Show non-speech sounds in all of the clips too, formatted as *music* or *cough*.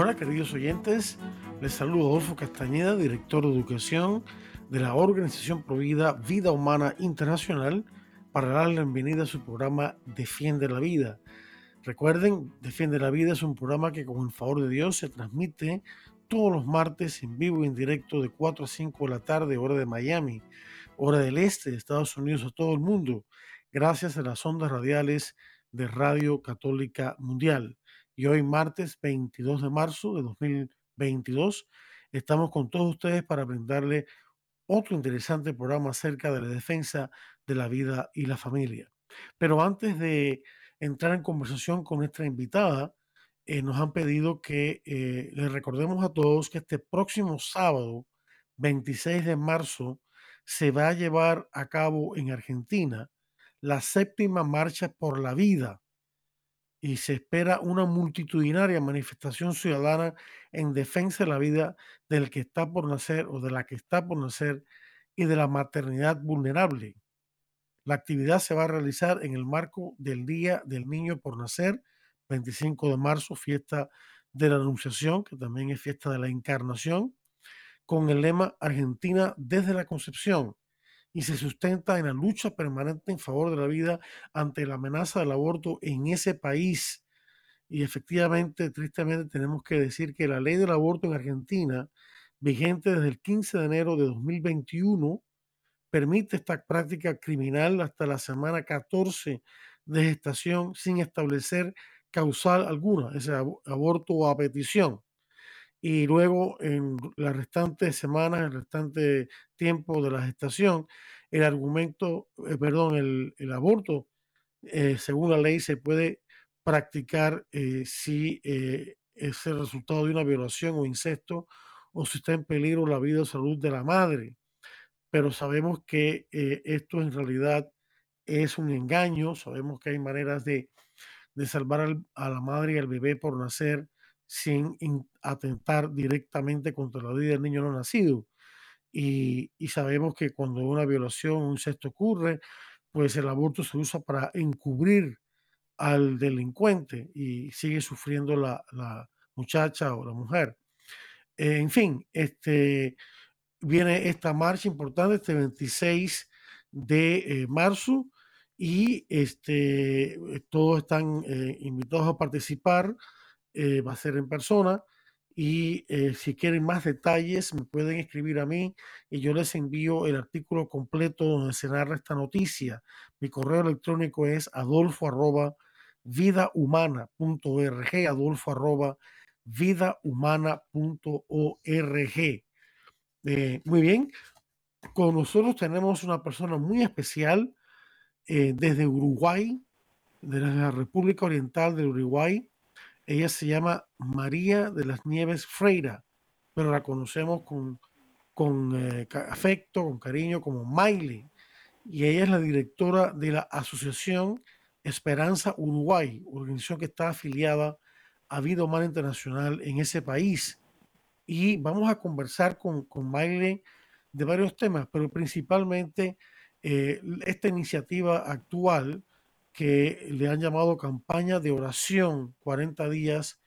Hola queridos oyentes, les saludo Adolfo Castañeda, director de educación de la Organización Provida Vida Humana Internacional, para darle la bienvenida a su programa Defiende la Vida. Recuerden, Defiende la Vida es un programa que con el favor de Dios se transmite todos los martes en vivo y en directo de 4 a 5 de la tarde, hora de Miami, hora del este de Estados Unidos a todo el mundo, gracias a las ondas radiales de Radio Católica Mundial. Y hoy, martes 22 de marzo de 2022, estamos con todos ustedes para brindarle otro interesante programa acerca de la defensa de la vida y la familia. Pero antes de entrar en conversación con nuestra invitada, eh, nos han pedido que eh, les recordemos a todos que este próximo sábado, 26 de marzo, se va a llevar a cabo en Argentina la séptima marcha por la vida y se espera una multitudinaria manifestación ciudadana en defensa de la vida del que está por nacer o de la que está por nacer y de la maternidad vulnerable. La actividad se va a realizar en el marco del Día del Niño por Nacer, 25 de marzo, fiesta de la Anunciación, que también es fiesta de la Encarnación, con el lema Argentina desde la concepción y se sustenta en la lucha permanente en favor de la vida ante la amenaza del aborto en ese país. Y efectivamente, tristemente, tenemos que decir que la ley del aborto en Argentina, vigente desde el 15 de enero de 2021, permite esta práctica criminal hasta la semana 14 de gestación sin establecer causal alguna, ese aborto a petición. Y luego en las restantes semanas, el restante tiempo de la gestación, el argumento, eh, perdón, el, aborto, eh, según la ley, se puede practicar eh, si es el resultado de una violación o incesto o si está en peligro la vida o salud de la madre. Pero sabemos que esto en realidad es un engaño, sabemos que hay maneras de de salvar a la madre y al bebé por nacer sin atentar directamente contra la vida del niño no nacido. Y, sabemos que cuando una violación un sexto ocurre, pues el aborto se usa para encubrir al delincuente y sigue sufriendo la, muchacha o la mujer. en fin, este, viene esta marcha importante este 26 de eh, marzo y este, todos están eh, invitados a participar, eh, va a ser en persona y eh, si quieren más detalles me pueden escribir a mí y yo les envío el artículo completo donde se narra esta noticia. Mi correo electrónico es adolfo arroba vidahumana.org, adolfo vidahumana.org. muy bien, con nosotros tenemos una persona muy especial eh, desde Uruguay, de la República Oriental del Uruguay. Ella se llama María de las Nieves Freira, pero la conocemos con, con eh, afecto, con cariño, como Maile. Y ella es la directora de la Asociación Esperanza Uruguay, organización que está afiliada a Vida Humana Internacional en ese país. Y vamos a conversar con, con Maile de varios temas, pero principalmente eh, esta iniciativa actual que le han llamado campaña de oración 40 días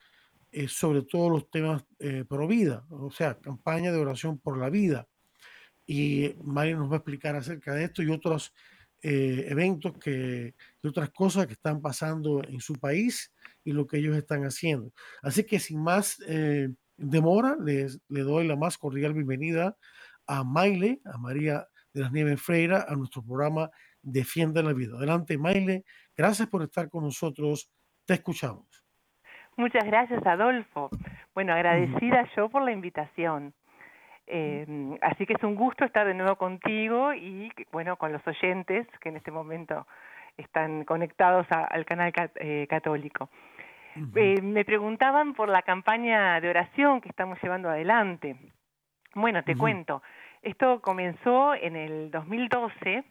eh, sobre todos los temas eh, pro vida, o sea, campaña de oración por la vida. Y Mari nos va a explicar acerca de esto y otros eventos que, y otras cosas que están pasando en su país y lo que ellos están haciendo. Así que sin más demora, les, le doy la más cordial bienvenida a Maile, a María de las Nieves Freira a nuestro programa Defiende la Vida. Adelante, Maile. Gracias por estar con nosotros. Te escuchamos. Muchas gracias, Adolfo. Bueno, agradecida yo por la invitación. Eh, así que es un gusto estar de nuevo contigo y, bueno, con los oyentes que en este momento están conectados al canal eh, católico. Eh, me preguntaban por la campaña de oración que estamos llevando adelante. Bueno, te cuento. Esto comenzó en el 2012,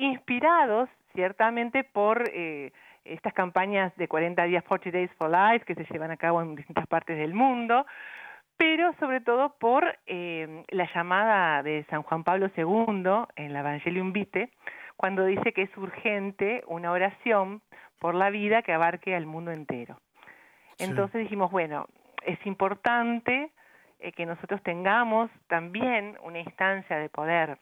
inspirados ciertamente por eh, estas campañas de 40 días, 40 Days for Life, que se llevan a cabo en distintas partes del mundo, pero sobre todo por eh, la llamada de San Juan Pablo II en la Evangelium Vitae, cuando dice que es urgente una oración por la vida que abarque al mundo entero. Entonces dijimos, bueno, es importante eh, que nosotros tengamos también una instancia de poder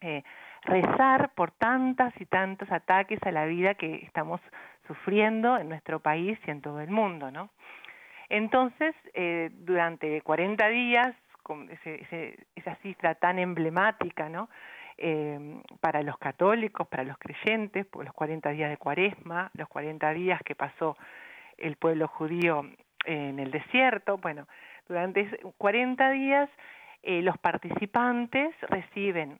eh, rezar por tantas y tantos ataques a la vida que estamos sufriendo en nuestro país y en todo el mundo, ¿no? Entonces, eh, durante 40 días, esa cifra tan emblemática, ¿no? para los católicos, para los creyentes, por los 40 días de cuaresma, los 40 días que pasó el pueblo judío en el desierto, bueno, durante 40 días eh, los participantes reciben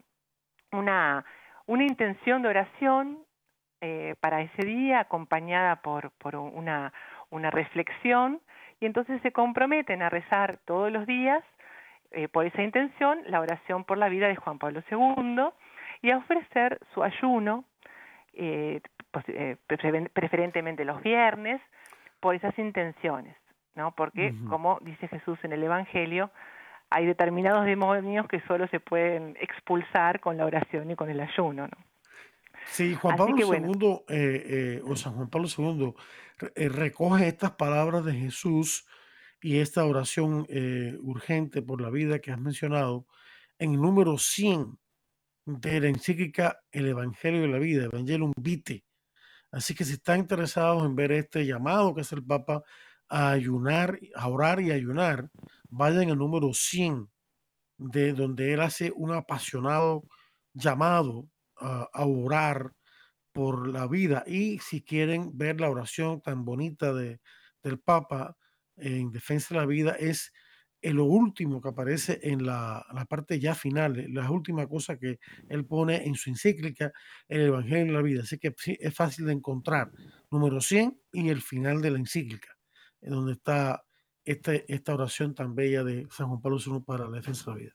una, una intención de oración eh, para ese día acompañada por, por una, una reflexión y entonces se comprometen a rezar todos los días eh, por esa intención la oración por la vida de Juan Pablo II y a ofrecer su ayuno, eh, pues, preferentemente los viernes, por esas intenciones. ¿no? Porque, como dice Jesús en el Evangelio, hay determinados demonios que solo se pueden expulsar con la oración y con el ayuno, ¿no? Sí, Juan Pablo II, eh, eh, o San Juan Pablo II, eh, recoge estas palabras de Jesús y esta oración urgente por la vida que has mencionado en el número 100 de la encíclica El Evangelio de la Vida, Evangelium Vitae. Así que si están interesados en ver este llamado que hace el Papa a ayunar, a orar y ayunar, vayan al número 100, de donde él hace un apasionado llamado a, orar por la vida. Y si quieren ver la oración tan bonita de, del Papa en defensa de la vida, es lo último que aparece en la, la, parte ya final, la última cosa que él pone en su encíclica, el Evangelio de la vida. Así que sí, es fácil de encontrar. Número 100 y el final de la encíclica en donde está este, esta oración tan bella de San Juan Pablo II para la defensa de la vida.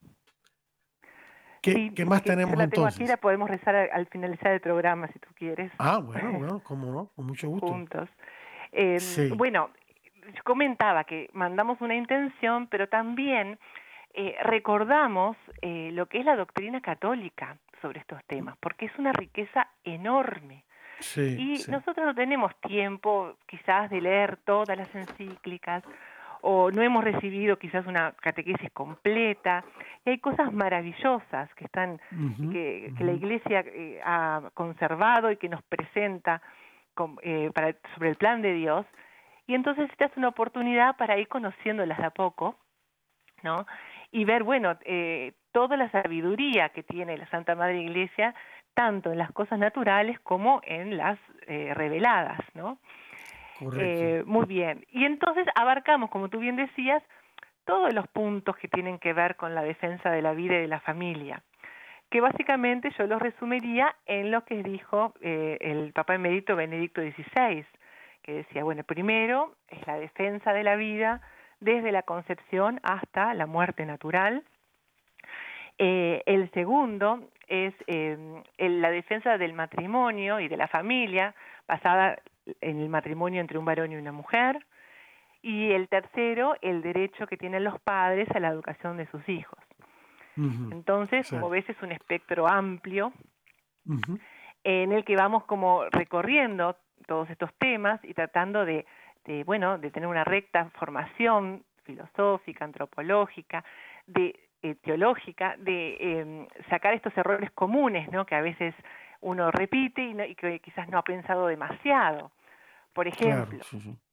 ¿Qué, más tenemos la entonces? Aquí la podemos rezar al, finalizar el programa, si tú quieres. Ah, bueno, *laughs* bueno, cómo no, con mucho gusto. Juntos. Eh, Bueno, yo comentaba que mandamos una intención, pero también eh, recordamos eh, lo que es la doctrina católica sobre estos temas, porque es una riqueza enorme y nosotros no tenemos tiempo quizás de leer todas las encíclicas o no hemos recibido quizás una catequesis completa y hay cosas maravillosas que están que, la Iglesia eh, ha conservado y que nos presenta eh, para, sobre el plan de Dios y entonces esta es una oportunidad para ir conociéndolas de a poco, ¿no? Y ver, bueno, eh, toda la sabiduría que tiene la Santa Madre Iglesia tanto en las cosas naturales como en las eh, reveladas, ¿no? Eh, muy bien. Y entonces abarcamos, como tú bien decías, todos los puntos que tienen que ver con la defensa de la vida y de la familia, que básicamente yo los resumiría en lo que dijo eh, el Papa Emérito Benedicto XVI, que decía, bueno, primero es la defensa de la vida desde la concepción hasta la muerte natural. el segundo es eh, la defensa del matrimonio y de la familia basada en el matrimonio entre un varón y una mujer. Y el tercero, el derecho que tienen los padres a la educación de sus hijos. Entonces, como ves, es un espectro amplio en el que vamos como recorriendo todos estos temas y tratando de, de, bueno, de tener una recta formación filosófica, antropológica, de eh, teológica de em, sacar estos errores comunes, ¿no? Que a veces uno repite y, que quizás no ha pensado demasiado. Por ejemplo,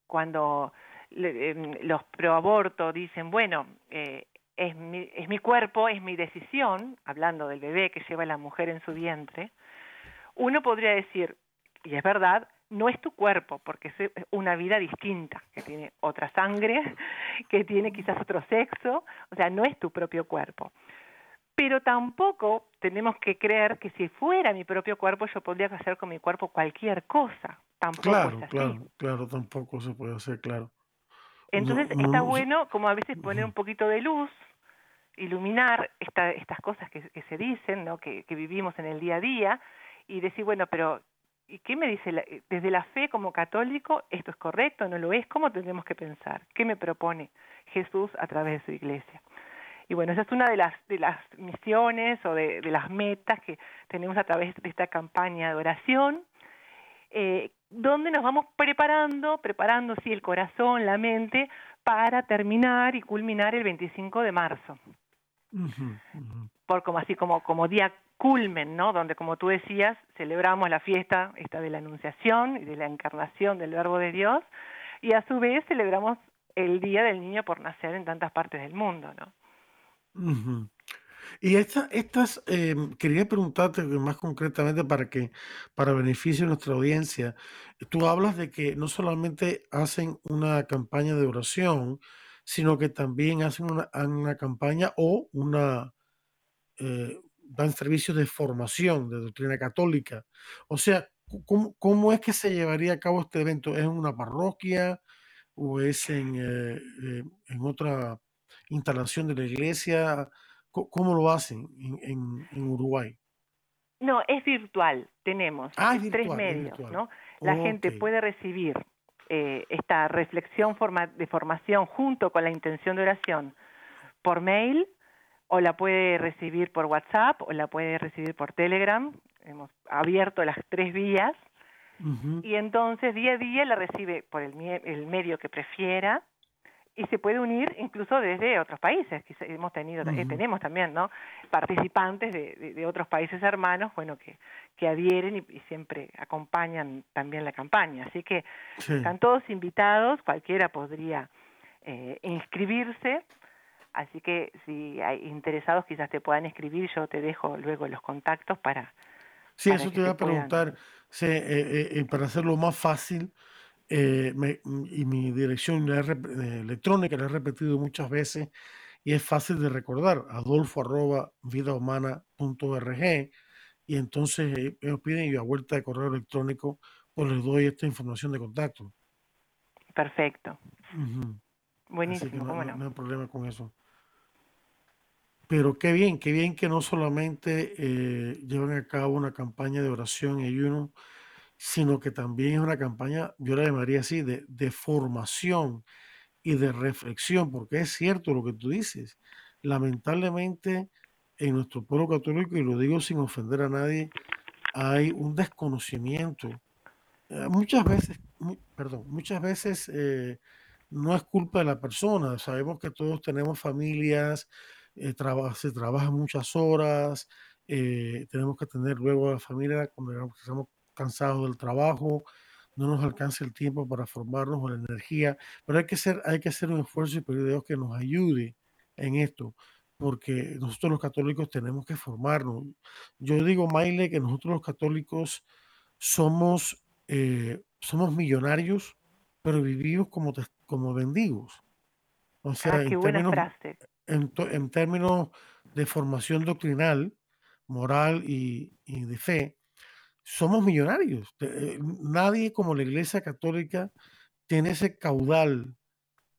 cuando em, los proaborto dicen, bueno, eh, es, mi, es mi cuerpo, es mi decisión, hablando del bebé que lleva la mujer en su vientre, uno podría decir, y es verdad, no es tu cuerpo, porque es una vida distinta, que tiene otra sangre, *laughs* que tiene quizás otro sexo, o sea, no es tu propio cuerpo. Pero tampoco tenemos que creer que si fuera mi propio cuerpo yo podría hacer con mi cuerpo cualquier cosa. Tampoco claro, es así. claro, claro, tampoco se puede hacer, claro. Entonces No, no, está no, bueno como a veces poner un poquito de luz, iluminar esta, estas cosas que, que se dicen, ¿no? que, que vivimos en el día a día, y decir, bueno, pero ¿y qué me dice la- desde la fe como católico? ¿Esto es correcto? ¿No lo es? ¿Cómo tendremos que pensar? ¿Qué me propone Jesús a través de su iglesia? Y bueno, esa es una de las, de las misiones o de, de las metas que tenemos a través de esta campaña de oración, eh, donde nos vamos preparando, preparando sí el corazón, la mente, para terminar y culminar el 25 de marzo, por como así como, como día culmen, ¿no? Donde como tú decías, celebramos la fiesta esta de la Anunciación y de la encarnación del Verbo de Dios, y a su vez celebramos el Día del Niño por nacer en tantas partes del mundo, ¿no? Y esta, estas, eh, quería preguntarte más concretamente para que, para beneficio de nuestra audiencia, tú hablas de que no solamente hacen una campaña de oración, sino que también hacen una, una campaña o una, eh, dan servicios de formación de doctrina católica. O sea, ¿cómo, cómo es que se llevaría a cabo este evento? ¿Es en una parroquia o es en, eh, eh, en otra instalación de la iglesia? ¿Cómo lo hacen en, en- en Uruguay? No, es virtual. Tenemos Ah, es tres virtual, medios. ¿no? La gente puede recibir eh, esta reflexión forma- de formación junto con la intención de oración por mail o la puede recibir por WhatsApp o la puede recibir por Telegram. Hemos abierto las tres vías y entonces día a día la recibe por el, el medio que prefiera y se puede unir incluso desde otros países. Quizá hemos tenido, eh, Ujú. tenemos también, ¿no? Participantes de, de- de otros países hermanos, bueno, que, que adhieren y, y siempre acompañan también la campaña. Así que Sí. están todos invitados, cualquiera podría eh, inscribirse. Así que si hay interesados, quizás te puedan escribir. Yo te dejo luego los contactos para. Sí, para eso te se a preguntar, sí, eh, para hacerlo más fácil, eh, me- y mi dirección la he rep- eh, electrónica la he repetido muchas veces y es fácil de recordar, adolfo arroba vidahumana.org y entonces eh, ellos piden y a vuelta de correo electrónico pues les doy esta información de contacto. Perfecto. Buenísimo, no, cómo no- no. no hay problema con eso. Pero qué bien, qué bien que no solamente eh, llevan a cabo una campaña de oración y ayuno, sino que también es una campaña, yo la llamaría así, de, formación y de reflexión, porque es cierto lo que tú dices. Lamentablemente, en nuestro pueblo católico, y lo digo sin ofender a nadie, hay un desconocimiento. Eh, muchas veces, perdón, muchas veces eh, no es culpa de la persona. Sabemos que todos tenemos familias, eh, se trabaja muchas horas, tenemos que atender luego a la familia cuando estamos cansados del trabajo, no nos alcanza el tiempo para formarnos o la energía, pero hay que hacer, hay que hacer un esfuerzo y pedir a Dios que nos ayude en esto, porque nosotros los católicos tenemos que formarnos. Yo digo, Maile, que nosotros los católicos somos, eh, somos millonarios, pero vivimos como, como mendigos. O sea, Ah, en términos, en, en términos de formación doctrinal, moral y, y de fe, somos millonarios. Eh, Nadie como la Iglesia Católica tiene ese caudal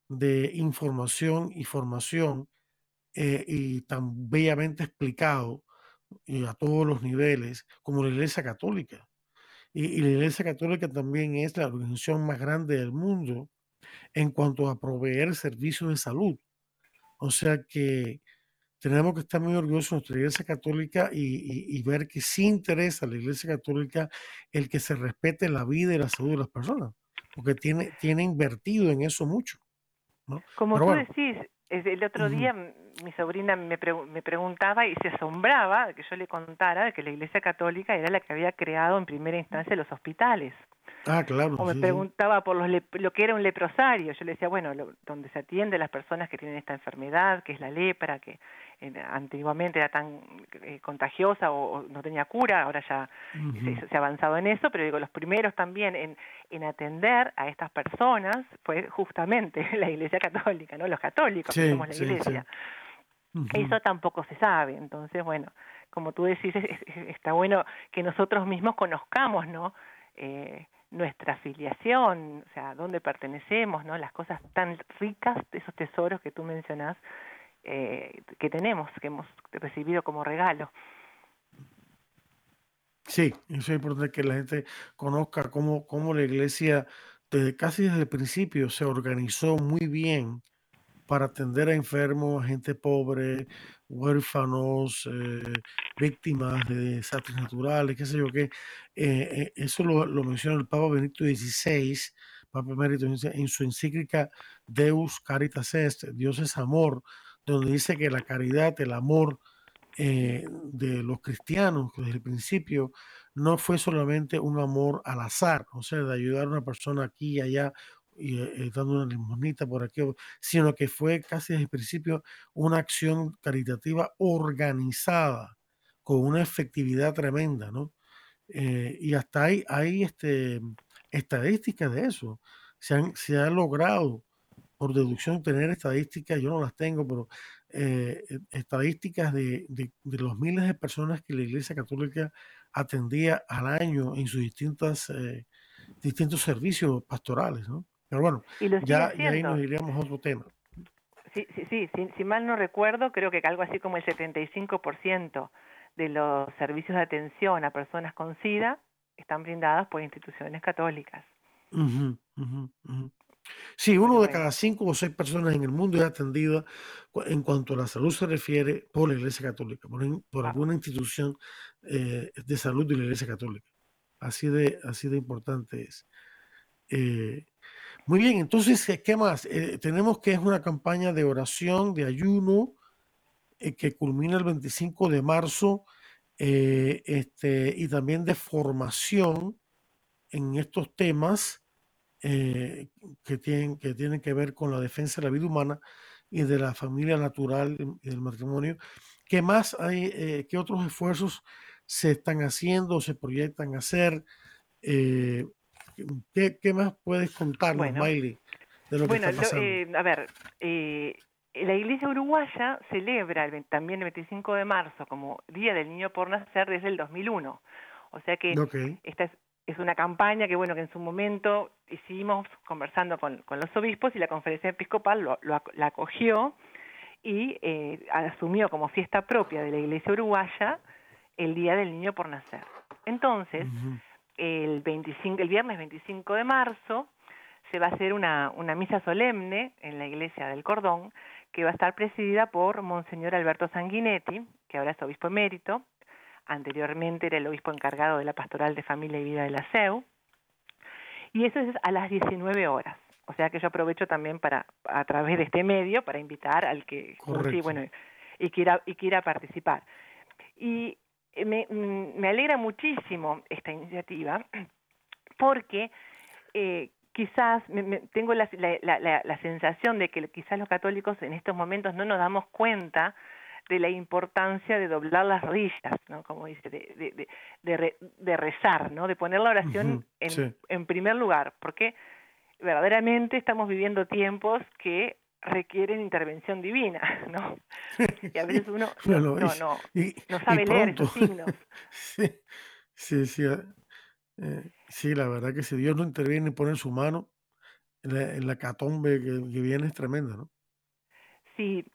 de información y formación eh, y tan bellamente explicado y a todos los niveles como la Iglesia Católica. Y, y la Iglesia Católica también es la organización más grande del mundo en cuanto a proveer servicios de salud. O sea que tenemos que estar muy orgullosos de nuestra Iglesia Católica y, y- y ver que sí interesa a la Iglesia Católica el que se respete la vida y la salud de las personas, porque tiene, tiene invertido en eso mucho. ¿no? Como Pero tú bueno, decís, el otro día m- mi sobrina me, pregu- me preguntaba y se asombraba de que yo le contara de que la Iglesia Católica era la que había creado en primera instancia los hospitales. ah, claro, O me sí, preguntaba por los lo que era un leprosario. Yo le decía, bueno, lo- donde se atiende a las personas que tienen esta enfermedad, que es la lepra, que antiguamente era tan eh, contagiosa o, o no tenía cura, ahora ya se, se ha avanzado en eso, pero digo, los primeros también en, en atender a estas personas fue justamente *laughs* la Iglesia Católica, ¿no? Los católicos, que Sí, somos la sí, sí. Iglesia. Eso tampoco se sabe. Entonces, bueno, como tú decís, está bueno que nosotros mismos conozcamos, ¿no? Eh, nuestra afiliación, o sea, dónde pertenecemos, ¿no? Las cosas tan ricas, esos tesoros que tú mencionás, eh, que tenemos, que hemos recibido como regalo. Sí, eso es importante que la gente conozca cómo, cómo la iglesia desde casi desde el principio se organizó muy bien para atender a enfermos, a gente pobre, huérfanos, eh, víctimas de desastres naturales, qué sé yo qué. Eh, eh, eso lo, lo, menciona el Papa Benito XVI, Papa Benito en su encíclica Deus Caritas Est, Dios es amor, donde dice que la caridad, el amor de los cristianos desde el principio no fue solamente un amor al azar, o sea, de ayudar a una persona aquí y allá y eh, dando una limonita por aquí, sino que fue casi desde el principio una acción caritativa organizada, con una efectividad tremenda, ¿no? Eh, y hasta ahí hay este, estadísticas de eso. Se, han, se ha logrado, por deducción, tener estadísticas, yo no las tengo, pero eh, estadísticas de, de, de, los miles de personas que la Iglesia Católica atendía al año en sus distintas, distintos servicios pastorales, ¿no? Pero bueno, ya, ahí nos iríamos a otro tema. Sí, sí, sí, si, mal no recuerdo, creo que algo así como el 75% de los servicios de atención a personas con SIDA están brindados por instituciones católicas. Sí, uno de cada cinco o seis personas en el mundo es atendida en cuanto a la salud se refiere por la Iglesia Católica, por, alguna institución eh, de salud de la Iglesia Católica. Así de, así de importante es. Eh, muy bien, entonces, eh, ¿qué más? Eh, tenemos que es una campaña de oración, de ayuno, que culmina el 25 de marzo, este, y también de formación en estos temas que, tienen, que tienen que ver con la defensa de la vida humana y de la familia natural y del matrimonio. ¿Qué más hay, qué otros esfuerzos se están haciendo, se proyectan hacer? ¿Qué, más puedes contarnos, bueno, de lo que está pasando? Eh, a ver, eh, la Iglesia Uruguaya celebra también el 25 de marzo como Día del Niño por Nacer desde el 2001. O sea que esta es, una campaña que, bueno, que en su momento hicimos conversando con, los obispos y la conferencia episcopal lo, la acogió y eh, asumió como fiesta propia de la Iglesia Uruguaya el Día del Niño por Nacer. Entonces, el, 25, el viernes 25 de marzo se va a hacer una, una misa solemne en la iglesia del Cordón, que va a estar presidida por Monseñor Alberto Sanguinetti, que ahora es obispo emérito, anteriormente era el obispo encargado de la pastoral de familia y vida de la CEU, y eso es a las 19 horas. O sea que yo aprovecho también para, a través de este medio, para invitar al que sí, bueno, y quiera, y quiera participar. Y me, mm, me alegra muchísimo esta iniciativa porque eh, quizás me, tengo la, la, la, sensación de que quizás los católicos en estos momentos no nos damos cuenta de la importancia de doblar las rodillas, ¿no? Como dice, de, de, de, rezar, ¿no? De poner la oración en, en primer lugar, porque verdaderamente estamos viviendo tiempos que requieren intervención divina, *laughs* ¿no? Y a veces uno no, no, no, sabe leer esos signos. *laughs* sí, sí, eh, sí, la verdad que si Dios no interviene y pone su mano, en la, catombe que, viene es tremenda, ¿no? Sí.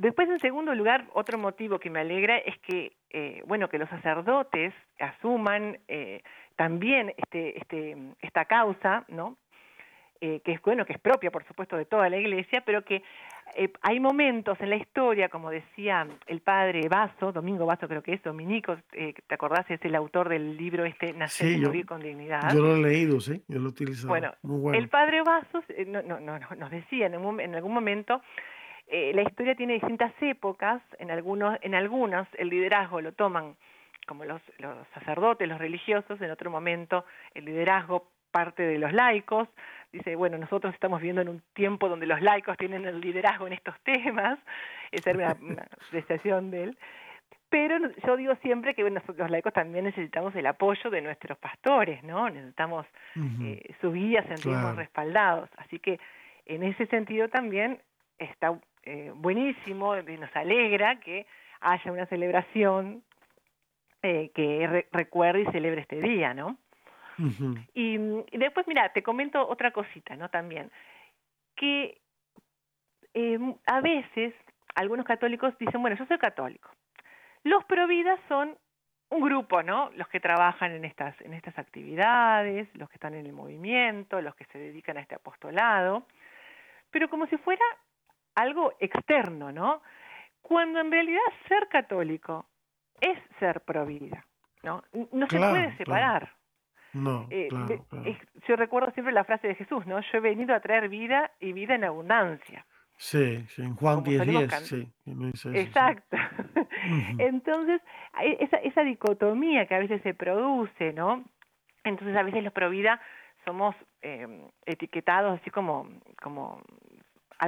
Después, en segundo lugar, otro motivo que me alegra es que, eh, bueno, que los sacerdotes asuman eh, también este, este, esta causa, ¿no? Eh, que es bueno, que es propia, por supuesto, de toda la Iglesia, pero que eh, hay momentos en la historia, como decía el padre Vaso, Domingo Vaso creo que es, Dominico, eh, ¿te acordás? Es el autor del libro este, Nacer y Morir con Dignidad. Yo lo he leído, sí, yo lo he utilizado. Bueno, el padre Vaso no, no, no, nos decía en, en algún momento, la historia tiene distintas épocas, en, algunos, en algunas el liderazgo lo toman como los, los sacerdotes, los religiosos, en otro momento el liderazgo parte de los laicos, dice, bueno, nosotros estamos viviendo en un tiempo donde los laicos tienen el liderazgo en estos temas, esa era una, *laughs* apreciación de él, pero yo digo siempre que bueno, los laicos también necesitamos el apoyo de nuestros pastores, ¿no? Necesitamos eh, sus guías, sentirnos respaldados, así que en ese sentido también está eh, buenísimo, nos alegra que haya una celebración eh, que recuerde y celebre este día, ¿no? y, después, mira, te comento otra cosita, ¿no? También, que eh, a veces algunos católicos dicen, bueno, yo soy católico. Los providas son un grupo, ¿no? Los que trabajan en estas, en estas actividades, los que están en el movimiento, los que se dedican a este apostolado, pero como si fuera algo externo, ¿no? Cuando en realidad ser católico es ser provida, ¿no? No se puede separar. No, eh, yo recuerdo siempre la frase de Jesús, ¿no? Yo he venido a traer vida y vida en abundancia. Sí, en Juan 10, 10, sí. Exacto. Entonces, esa, esa dicotomía que a veces se produce, ¿no? Entonces, a veces los provida somos eh, etiquetados así como, como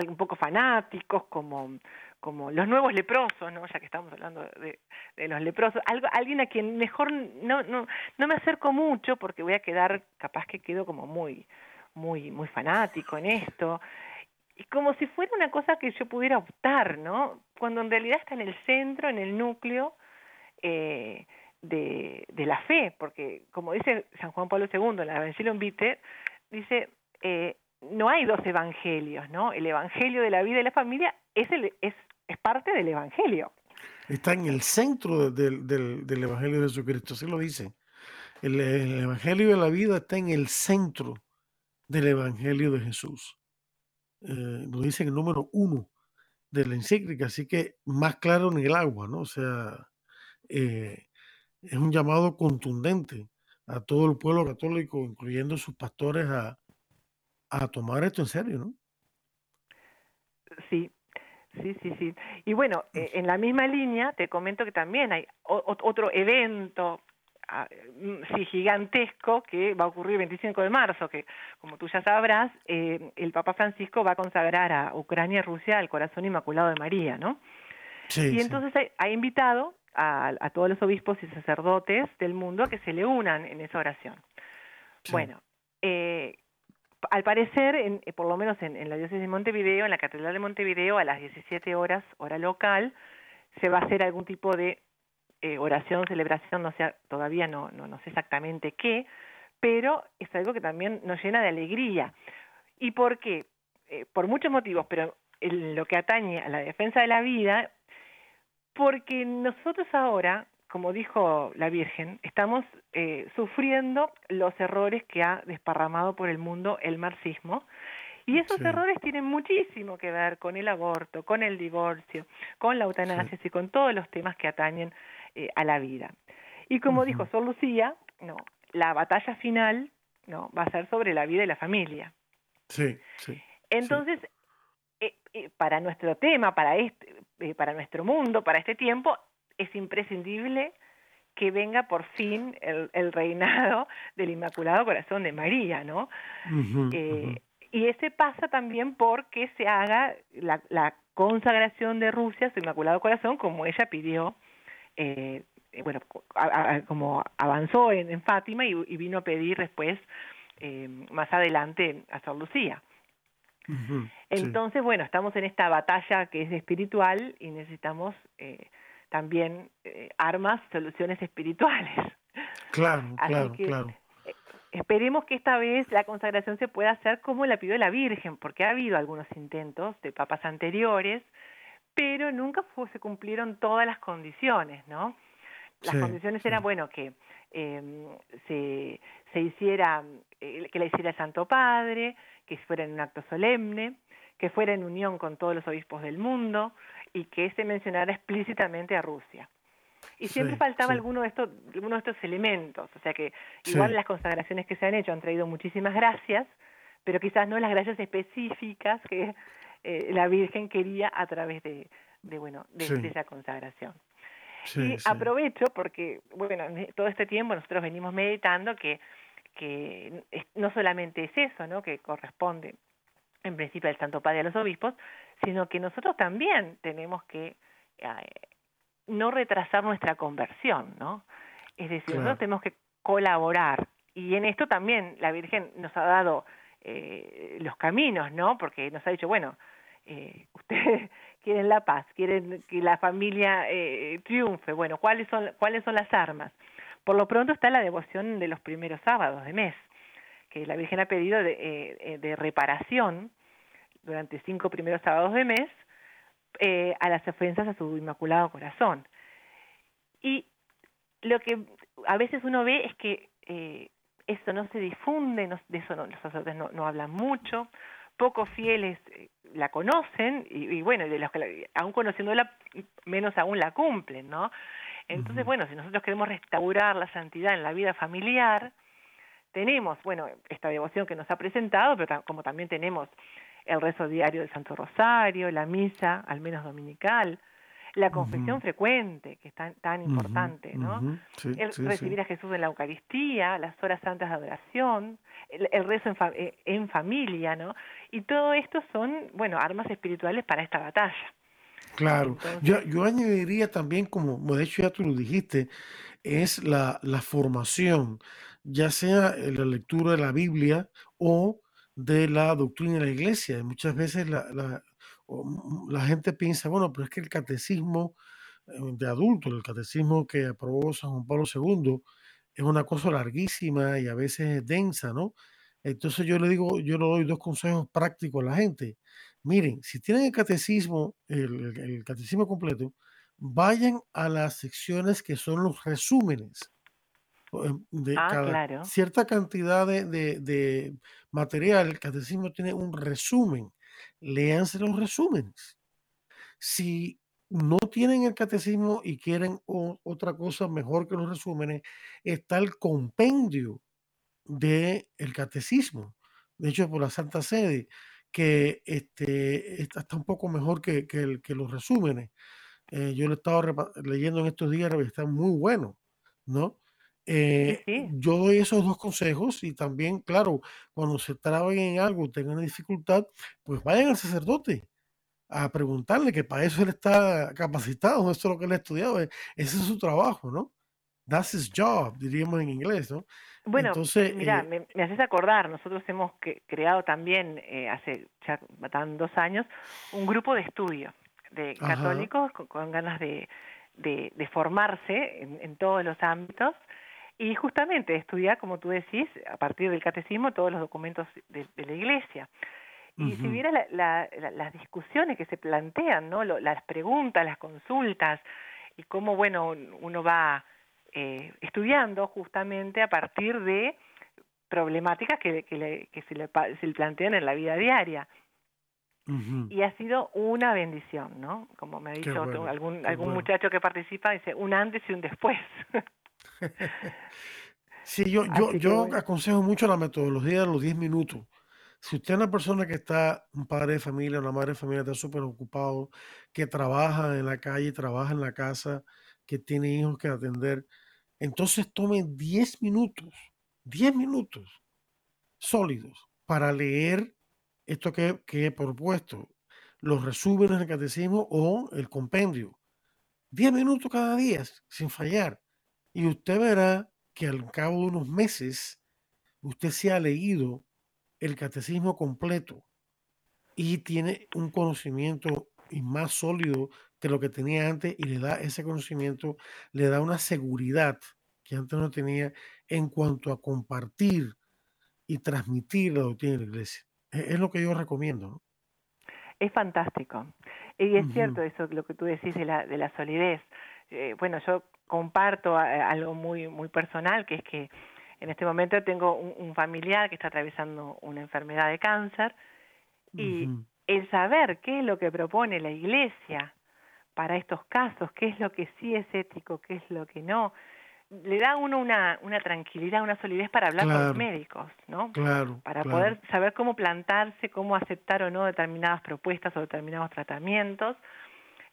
un poco fanáticos, como, como los nuevos leprosos, ¿no? ya que estamos hablando de, de los leprosos, alguien a quien mejor no, no, no me acerco mucho porque voy a quedar, capaz que quedo como muy, muy, muy fanático en esto, y como si fuera una cosa que yo pudiera optar, ¿no? Cuando en realidad está en el centro, en el núcleo eh, de, de la fe, porque como dice San Juan Pablo II en la Evangelium Vitae, dice, eh, no hay dos evangelios, ¿no? El evangelio de la vida y la familia es, parte del evangelio. Está en el centro del, evangelio de Jesucristo, así lo dice. El, el, evangelio de la vida está en el centro del evangelio de Jesús. Eh, lo dice en el número uno de la encíclica, así que más claro en el agua, ¿no? O sea, eh, es un llamado contundente a todo el pueblo católico, incluyendo sus pastores, a, a tomar esto en serio, ¿no? Sí, sí, sí, sí. Y bueno, eh, en la misma línea te comento que también hay otro evento ah, mm, sí, gigantesco que va a ocurrir el 25 de marzo, que como tú ya sabrás, eh, el Papa Francisco va a consagrar a Ucrania y Rusia al corazón inmaculado de María, ¿no? Sí, y entonces ha, invitado a, a, todos los obispos y sacerdotes del mundo a que se le unan en esa oración. Bueno, eh, al parecer, en, eh, por lo menos en, la diócesis de Montevideo, en la Catedral de Montevideo, a las 17 horas, hora local, se va a hacer algún tipo de eh, oración, celebración, no sé, todavía no, no, no sé exactamente qué, pero es algo que también nos llena de alegría. ¿Y por qué? Eh, por muchos motivos, pero en lo que atañe a la defensa de la vida, porque nosotros ahora como dijo la Virgen, estamos eh, sufriendo los errores que ha desparramado por el mundo el marxismo. Y esos errores tienen muchísimo que ver con el aborto, con el divorcio, con la eutanasia y con todos los temas que atañen eh, a la vida. Y como dijo Sor Lucía, no, la batalla final no va a ser sobre la vida y la familia. Sí, sí. Entonces, eh, para nuestro tema, para este, para nuestro mundo, para este tiempo, es imprescindible que venga por fin el, reinado del Inmaculado Corazón de María, ¿no? Eh, y ese pasa también porque se haga la, consagración de Rusia a su Inmaculado Corazón como ella pidió, eh, bueno, como avanzó en, Fátima y, vino a pedir después, eh, más adelante, a San Lucía. Entonces, bueno, estamos en esta batalla que es espiritual y necesitamos también eh, armas, soluciones espirituales. Claro, claro, claro. Eh, esperemos que esta vez la consagración se pueda hacer como la pidió la Virgen, porque ha habido algunos intentos de papas anteriores, pero nunca se cumplieron todas las condiciones, ¿no? Las condiciones eran, bueno, que em, se, se hiciera, eh, que la hiciera el Santo Padre, que fuera en un acto solemne, que fuera en unión con todos los obispos del mundo, y que se mencionara explícitamente a Rusia. Y siempre faltaba alguno de estos alguno de estos elementos, o sea que igual las consagraciones que se han hecho han traído muchísimas gracias, pero quizás no las gracias específicas que eh, la Virgen quería a través de, de bueno de, esa consagración. y aprovecho porque bueno todo este tiempo nosotros venimos meditando que que no solamente es eso, ¿no? que corresponde en principio al Santo Padre y a los obispos, sino que nosotros también tenemos que eh, no retrasar nuestra conversión, ¿no? Es decir, nosotros tenemos que colaborar y en esto también la Virgen nos ha dado eh, los caminos, ¿no? Porque nos ha dicho, bueno, eh, *laughs* ustedes quieren la paz, quieren que la familia eh, triunfe. Bueno, ¿cuáles son, ¿cuáles son las armas? Por lo pronto está la devoción de los primeros sábados de mes, que la Virgen ha pedido de, eh, de reparación durante cinco primeros sábados de mes a las ofensas a su Inmaculado Corazón. Y lo que a veces uno ve es que eh, eso no se difunde, de eso los sacerdotes no, hablan mucho, pocos fieles eh, la conocen y, bueno, de los que aún conociéndola, menos aún la cumplen, ¿no? Entonces, bueno, si nosotros queremos restaurar la santidad en la vida familiar, tenemos, bueno, esta devoción que nos ha presentado, pero como también tenemos el rezo diario del Santo Rosario, la misa, al menos dominical, la confesión frecuente, que es tan, tan importante, ¿no? recibir a Jesús en la Eucaristía, las horas santas de adoración, el, rezo en, eh, en, familia, ¿no? Y todo esto son, bueno, armas espirituales para esta batalla. Claro, yo, yo añadiría también, como de hecho ya tú lo dijiste, es la, la formación, ya sea en la lectura de la Biblia o de la doctrina de la iglesia. Muchas veces la, la, la gente piensa, bueno, pero es que el catecismo eh, de adultos, el catecismo que aprobó San Juan Pablo II, es una cosa larguísima y a veces densa, ¿no? Entonces yo le digo, yo le doy dos consejos prácticos a la gente. Miren, si tienen el catecismo, el, catecismo completo, vayan a las secciones que son los resúmenes de ah, cada cierta cantidad de, de, material. El catecismo tiene un resumen léanse los resúmenes. Si no tienen el catecismo y quieren otra cosa mejor que los resúmenes, está el compendio del el catecismo, de hecho por la Santa Sede, que este, está, un poco mejor que, que, los resúmenes. Eh, yo lo he estado leyendo en estos días, está muy bueno, ¿no? Eh, yo doy esos dos consejos y también, claro, cuando se traben en algo, tengan dificultad, pues vayan al sacerdote a preguntarle que para eso él está capacitado, *laughs* eso es lo que él ha estudiado, e, ese es su trabajo, ¿no? That's his job, diríamos en inglés, ¿no? Bueno, Entonces, mira, eh me, haces acordar, nosotros hemos creado también eh, hace ya dos años un grupo de estudio de católicos con, ganas de, de, formarse en, en todos los ámbitos y justamente estudiar, como tú decís, a partir del catecismo todos los documentos de, la Iglesia. Y si viera las discusiones que se plantean, ¿no? las preguntas, las consultas, y cómo, bueno, uno va eh, estudiando justamente a partir de problemáticas que, que, se, le, se le plantean en la vida diaria. Y ha sido una bendición, ¿no? Como me ha dicho algún, algún muchacho que participa, dice un antes y un después. *laughs* Sí, yo, yo, yo aconsejo mucho la metodología de los 10 minutos. Si usted es una persona que está, un padre de familia, una madre de familia, está súper ocupado, que trabaja en la calle, trabaja en la casa, que tiene hijos que atender, entonces tome 10 minutos, 10 minutos sólidos para leer esto que, que he propuesto, los resúmenes del catecismo o el compendio. 10 minutos cada día, sin fallar. Y usted verá que al cabo de unos meses usted se ha leído el catecismo completo y tiene un conocimiento más sólido que lo que tenía antes y le da ese conocimiento, le da una seguridad que antes no tenía en cuanto a compartir y transmitir la doctrina de la iglesia. E-, es, lo que yo recomiendo. Es fantástico. Y es cierto eso, lo que tú decís de la, de la solidez. Eh, bueno, yo comparto algo muy, muy personal, que es que en este momento tengo un, familiar que está atravesando una enfermedad de cáncer y el saber qué es lo que propone la iglesia para estos casos, qué es lo que sí es ético, qué es lo que no, le da a uno una, una tranquilidad, una solidez para hablar con los médicos, ¿no? Claro. Para poder saber cómo plantarse, cómo aceptar o no determinadas propuestas o determinados tratamientos.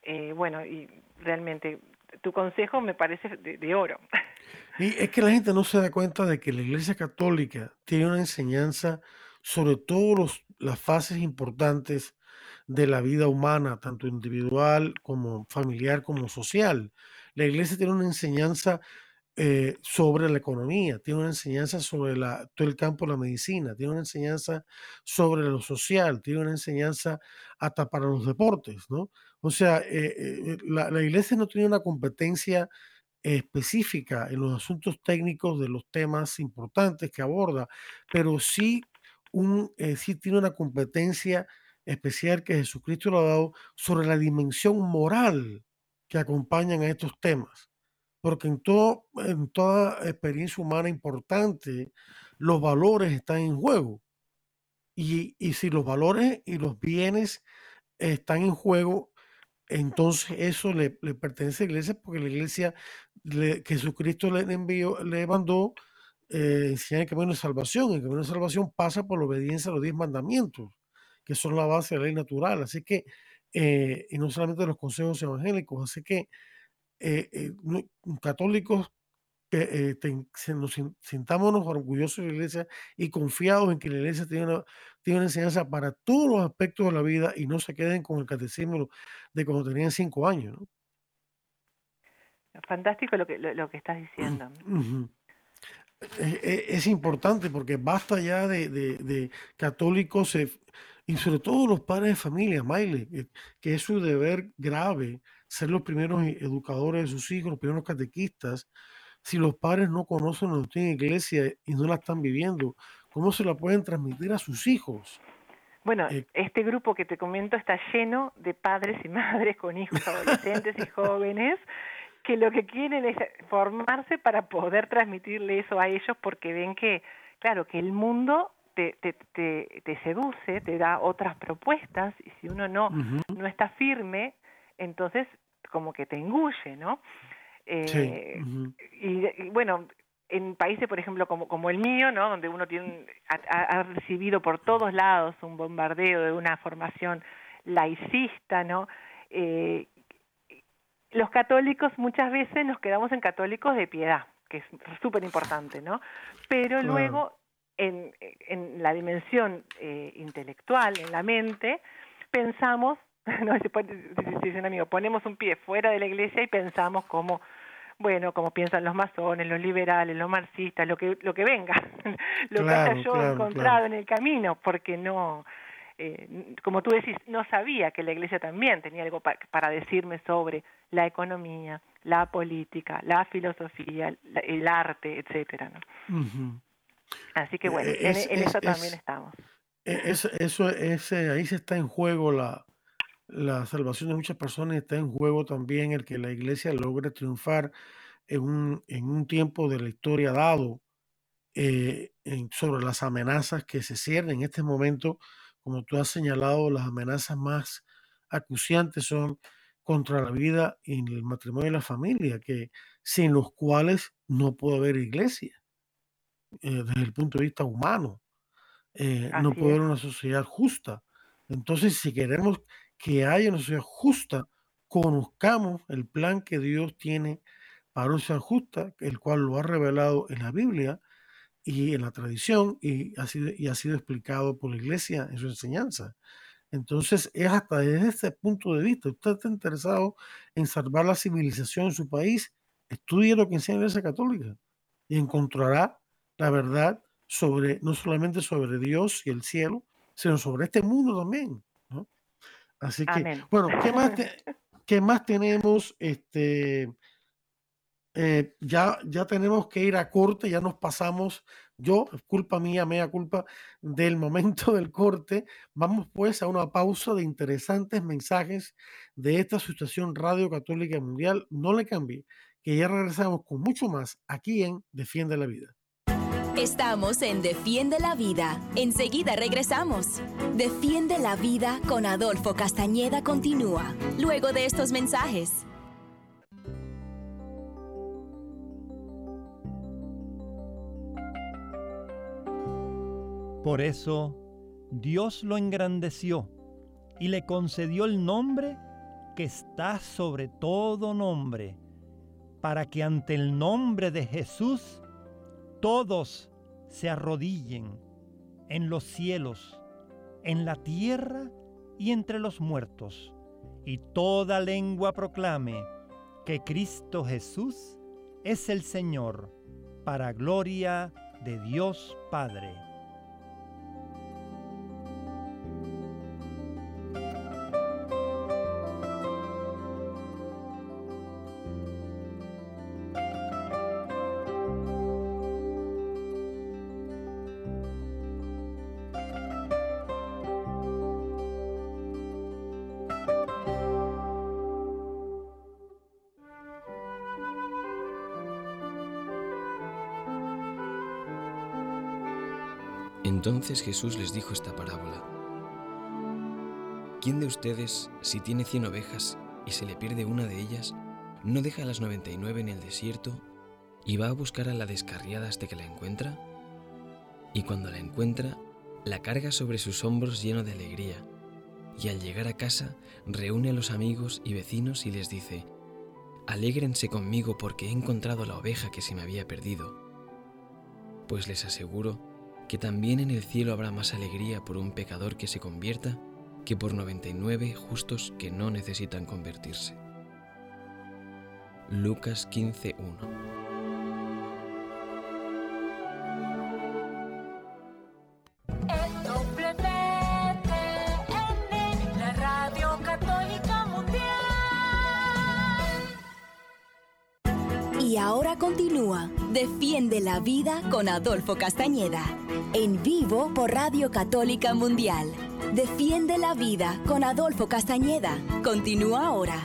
Eh, bueno, y realmente tu consejo me parece de, oro. *laughs* Y es que la gente no se da cuenta de que la Iglesia Católica tiene una enseñanza sobre todas las fases importantes de la vida humana, tanto individual como familiar como social. La Iglesia tiene una enseñanza eh, sobre la economía, tiene una enseñanza sobre todo el campo de la medicina, tiene una enseñanza sobre lo social, tiene una enseñanza hasta para los deportes, ¿no? O sea, eh, eh, la, iglesia no tiene una competencia específica en los asuntos técnicos de los temas importantes que aborda, pero sí, sí tiene una competencia especial que Jesucristo lo ha dado sobre la dimensión moral que acompañan a estos temas porque en, todo, en toda experiencia humana importante, los valores están en juego. Y, si los valores y los bienes están en juego, entonces eso le, pertenece a la iglesia porque la iglesia, le, Jesucristo le envió, le mandó eh, enseñar el camino de salvación. El camino de salvación pasa por la obediencia a los diez mandamientos, que son la base de la ley natural. Así que, eh, y no solamente los consejos evangélicos, así que eh, eh, católicos que eh, nos sintámonos orgullosos de la iglesia y confiados en que la iglesia tiene una, tiene una enseñanza para todos los aspectos de la vida y no se queden con el catecismo de cuando tenían cinco años. Fantástico lo que, lo, que estás diciendo. es, importante porque basta ya de, de, católicos y sobre todo los padres de familia, Maile, que es su deber grave ser los primeros educadores de sus hijos, los primeros catequistas, si los padres no conocen la doctrina iglesia y no la están viviendo, ¿cómo se la pueden transmitir a sus hijos? Bueno, eh, este grupo que te comento está lleno de padres y madres con hijos adolescentes y jóvenes que lo que quieren es formarse para poder transmitirle eso a ellos porque ven que, claro, que el mundo te, te, te, seduce, te da otras propuestas y si uno no, no está firme, entonces como que te engulle, ¿no? Eh, y, bueno, en países, por ejemplo, como, como el mío, ¿no? Donde uno tiene, ha, recibido por todos lados un bombardeo de una formación laicista, ¿no? Eh, los católicos muchas veces nos quedamos en católicos de piedad, que es súper importante, ¿no? Pero luego en, en la dimensión eh, intelectual, en la mente, pensamos *laughs* no dice un amigo, ponemos un pie fuera de la iglesia y pensamos como bueno, como piensan los masones, los liberales, los marxistas, lo que lo que venga, *laughs* lo que haya yo encontrado en el camino, porque no, eh, como tú decís, no sabía que la iglesia también tenía algo para decirme sobre la economía, la política, la filosofía, el arte, etcétera, ¿no? Así que bueno, en, eso también estamos. E, eso, eso, ese, ahí se está en juego la, la salvación de muchas personas está en juego también el que la iglesia logre triunfar en un, en un tiempo de la historia dado eh, sobre las amenazas que se cierren en este momento. Como tú has señalado, las amenazas más acuciantes son contra la vida y el matrimonio y la familia, que sin los cuales no puede haber iglesia eh, desde el punto de vista humano. Eh, no puede haber una sociedad justa. Entonces, si queremos que haya una sociedad justa, conozcamos el plan que Dios tiene para una sociedad justa, el cual lo ha revelado en la Biblia y en la tradición y ha sido, y ha sido explicado por la iglesia en su enseñanza. Entonces, es hasta desde este punto de vista, usted está interesado en salvar la civilización en su país, estudie lo que enseña la Iglesia Católica y encontrará la verdad sobre, no solamente sobre Dios y el cielo, sino sobre este mundo también. Así que, bueno, ¿qué más, *laughs* ¿qué más tenemos? Este, eh, ya, ya tenemos que ir a corte, ya nos pasamos, yo, culpa mía, mea culpa del momento del corte. Vamos pues a una pausa de interesantes mensajes de esta situación Radio Católica Mundial. No le cambie, que ya regresamos con mucho más aquí en Defiende la Vida. Estamos en Defiende la Vida. Enseguida regresamos. Defiende la Vida con Adolfo Castañeda continúa, luego de estos mensajes. Por eso, Dios lo engrandeció y le concedió el nombre que está sobre todo nombre, para que ante el nombre de Jesús todos se arrodillen en los cielos, en la tierra y entre los muertos, y toda lengua proclame que Cristo Jesús es el Señor, para gloria de Dios Padre. Entonces Jesús les dijo esta parábola. ¿Quién de ustedes, si tiene cien ovejas y se le pierde una de ellas, no deja las noventa y nueve en el desierto y va a buscar a la descarriada hasta que la encuentra? Y cuando la encuentra, la carga sobre sus hombros lleno de alegría, y al llegar a casa reúne a los amigos y vecinos y les dice, Alégrense conmigo porque he encontrado la oveja que se me había perdido. Pues les aseguro que también en el cielo habrá más alegría por un pecador que se convierta que por 99 justos que no necesitan convertirse. Lucas 15.1 Y ahora continúa Defiende la Vida con Adolfo Castañeda. En vivo por Radio Católica Mundial. Defiende la Vida con Adolfo Castañeda. Continúa ahora.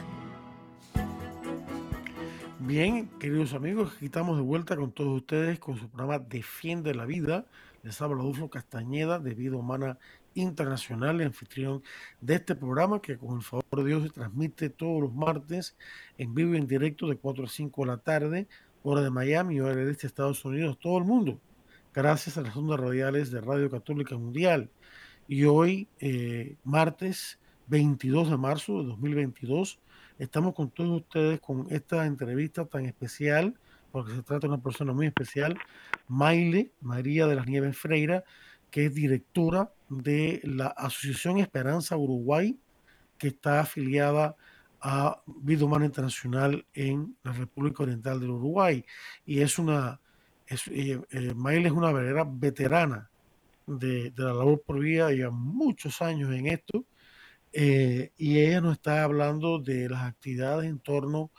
Bien, queridos amigos, aquí estamos de vuelta con todos ustedes con su programa Defiende la Vida. Les habla Adolfo Castañeda de Vida Humana internacional anfitrión de este programa que con el favor de Dios se transmite todos los martes en vivo y en directo de 4 a 5 de la tarde, hora de Miami, hora de este Estados Unidos, todo el mundo, gracias a las ondas radiales de Radio Católica Mundial. Y hoy, eh, martes 22 de marzo de 2022, estamos con todos ustedes con esta entrevista tan especial, porque se trata de una persona muy especial, Maile María de las Nieves Freira, que es directora de la Asociación Esperanza Uruguay, que está afiliada a Vida Humana Internacional en la República Oriental del Uruguay. Y es una, es, eh, eh, es una verdadera veterana de, de, la labor por vida, lleva muchos años en esto, eh, y ella nos está hablando de las actividades en torno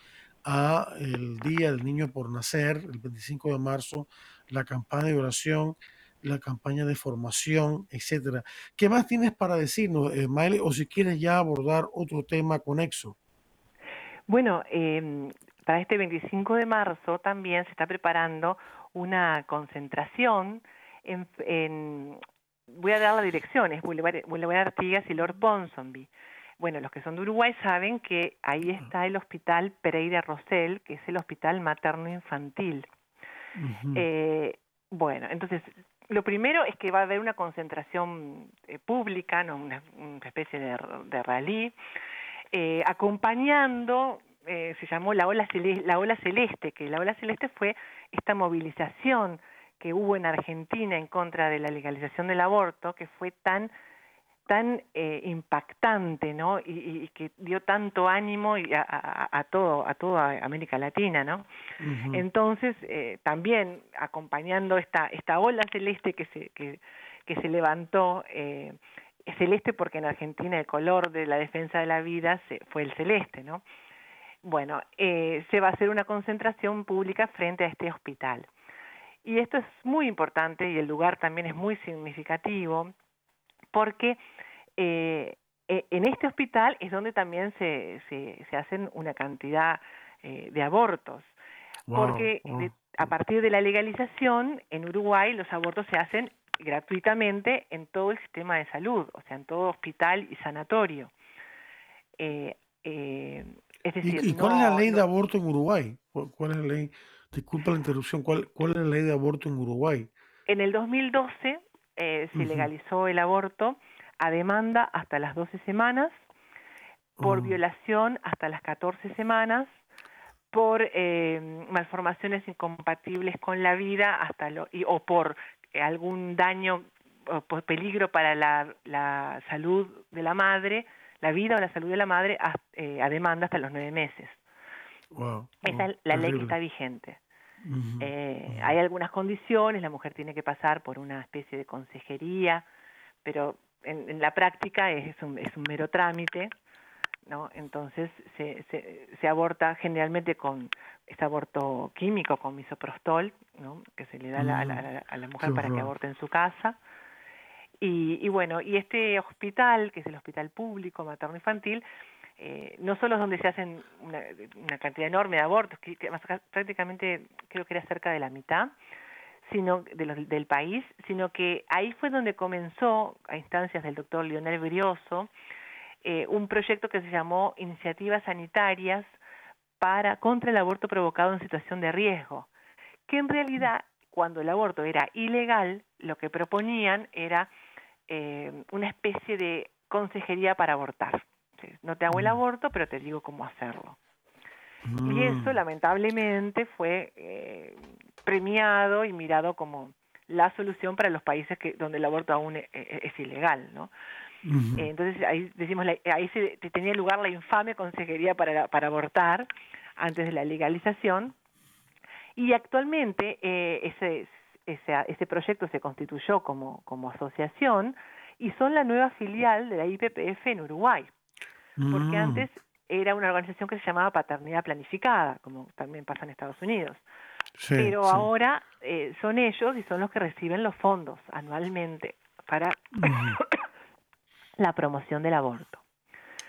a el Día del Niño por Nacer, el 25 de marzo, la campaña de oración la campaña de formación, etcétera. ¿Qué más tienes para decirnos, eh, O si quieres ya abordar otro tema conexo. Bueno, eh, para este 25 de marzo también se está preparando una concentración en, en voy a dar las direcciones, Boulevard, Boulevard Artigas y Lord Ponsonby. Bueno, los que son de Uruguay saben que ahí está el Hospital Pereira Rosell, que es el Hospital Materno Infantil. eh, bueno, entonces lo primero es que va a haber una concentración eh, pública, ¿no? una, especie de, de rally, eh, acompañando, eh, se llamó la ola, celeste, la ola celeste, que la ola celeste fue esta movilización que hubo en Argentina en contra de la legalización del aborto, que fue tan tan eh, impactante, ¿no? Y, y, que dio tanto ánimo y a, a, a, todo a toda América Latina, ¿no? Uh -huh. Entonces eh, también acompañando esta esta ola celeste que se que, que se levantó eh, celeste porque en Argentina el color de la defensa de la vida se, fue el celeste, ¿no? Bueno, eh, se va a hacer una concentración pública frente a este hospital. Y esto es muy importante y el lugar también es muy significativo porque eh, en este hospital es donde también se, se, se hacen una cantidad eh, de abortos, wow, porque wow. De, a partir de la legalización en Uruguay los abortos se hacen gratuitamente en todo el sistema de salud, o sea, en todo hospital y sanatorio. Eh, es decir, ¿Y, y cuál no, es la ley no, de aborto en Uruguay? ¿Cuál es la ley? Disculpa la interrupción, ¿cuál, cuál es la ley de aborto en Uruguay? En el 2012 eh, se uh -huh. legalizó el aborto a demanda hasta las 12 semanas, por uh -huh. violación hasta las 14 semanas, por eh, malformaciones incompatibles con la vida hasta lo, y, o por eh, algún daño o por peligro para la, la, salud de la madre, la vida o la salud de la madre a, eh, a demanda hasta los nueve meses. Wow, Esa es la ley que está vigente. Eh, hay algunas condiciones, la mujer tiene que pasar por una especie de consejería, pero en, la práctica es un, es un mero trámite, ¿no? Entonces se, se, se aborta generalmente con este aborto químico, con misoprostol, ¿no? Que se le da a, la, mm. a la mujer para que aborte en su casa. Y, y, bueno, y este hospital, que es el hospital público materno-infantil, eh, no solo es donde se hacen una, una cantidad enorme de abortos, que, prácticamente creo que era cerca de la mitad, sino de los, del país, sino que ahí fue donde comenzó, a instancias del doctor Lionel Brioso, eh, un proyecto que se llamó Iniciativas Sanitarias para contra el aborto provocado en situación de riesgo, que en realidad cuando el aborto era ilegal, lo que proponían era eh, una especie de consejería para abortar. No te hago el mm. aborto, pero te digo cómo hacerlo. Y eso, mm. lamentablemente, fue eh, premiado y mirado como la solución para los países que donde el aborto aún e, e, es, ilegal, ¿no? entonces ahí decimos ahí se tenía lugar la infame consejería para para abortar antes de la legalización y actualmente eh, ese, ese ese proyecto se constituyó como como asociación y son la nueva filial de la IPPF en Uruguay porque mm. antes era una organización que se llamaba Paternidad Planificada, como también pasa en Estados Unidos. Pero ahora eh, son ellos y son los que reciben los fondos anualmente para *coughs* la promoción del aborto.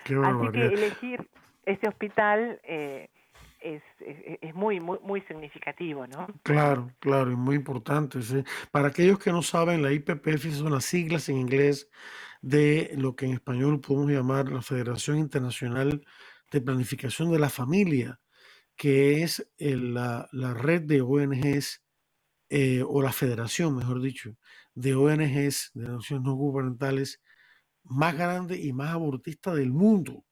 Así que elegir ese hospital eh, es, es, muy, muy, muy significativo, ¿no? Claro, claro, y muy importante. Para aquellos que no saben, la IPPF son las siglas en inglés de lo que en español podemos llamar la Federación Internacional de Planificación de la Familia, que es la, red de ONGs, eh, o la federación, mejor dicho, de ONGs, de naciones no gubernamentales, más grande y más abortista del mundo,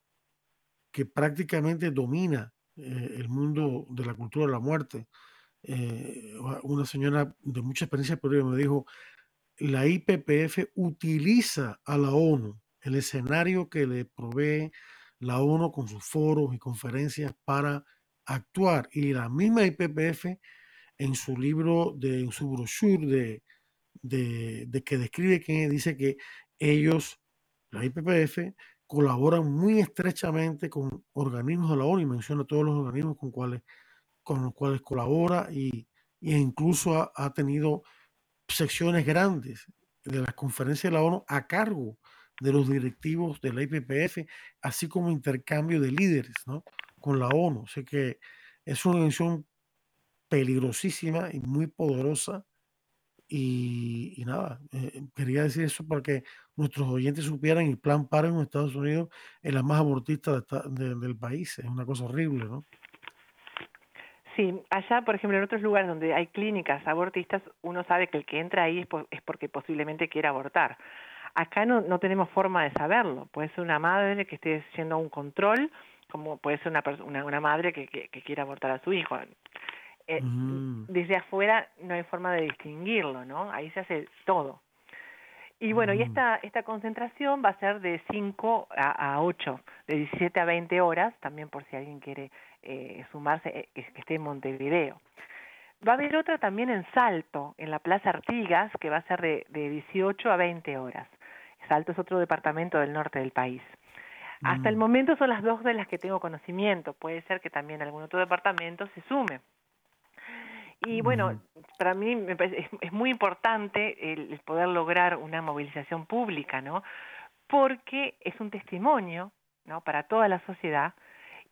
que prácticamente domina eh, el mundo de la cultura de la muerte. Eh, una señora de mucha experiencia pero me dijo, la IPPF utiliza a la ONU, el escenario que le provee la ONU con sus foros y conferencias para actuar. Y la misma IPPF en su libro, de, en su brochure de, de, que describe que dice que ellos, la IPPF, colaboran muy estrechamente con organismos de la ONU y menciona todos los organismos con, cuales, con los cuales colabora y, y incluso ha tenido secciones grandes de las conferencias de la ONU a cargo de los directivos de la IPPF, así como intercambio de líderes ¿no? con la ONU. Sé que es una organización peligrosísima y muy poderosa. Y, nada, eh, quería decir eso para que nuestros oyentes supieran el plan para en Estados Unidos es la más abortista del país. Es una cosa horrible, ¿no? Sí, allá, por ejemplo, en otros lugares donde hay clínicas abortistas, uno sabe que el que entra ahí es, porque posiblemente quiere abortar. Acá no, no tenemos forma de saberlo. Puede ser una madre que esté haciendo un control, como puede ser una, una, madre que, que, quiera abortar a su hijo. Eh. Desde afuera no hay forma de distinguirlo, ¿no? Ahí se hace todo. Y bueno, y mm. esta, esta concentración va a ser de 5 a, a 8, de 17 a 20 horas, también por si alguien quiere eh, sumarse, eh, que, esté en Montevideo. Va a haber otra también en Salto, en la Plaza Artigas, que va a ser de, de 18 a 20 horas. Salto es otro departamento del norte del país. Hasta el mm. momento son las dos de las que tengo conocimiento. Puede ser que también algún otro departamento se sume. Y bueno, para mí me parece, es, muy importante el, poder lograr una movilización pública, ¿no? Porque es un testimonio, ¿no? Para toda la sociedad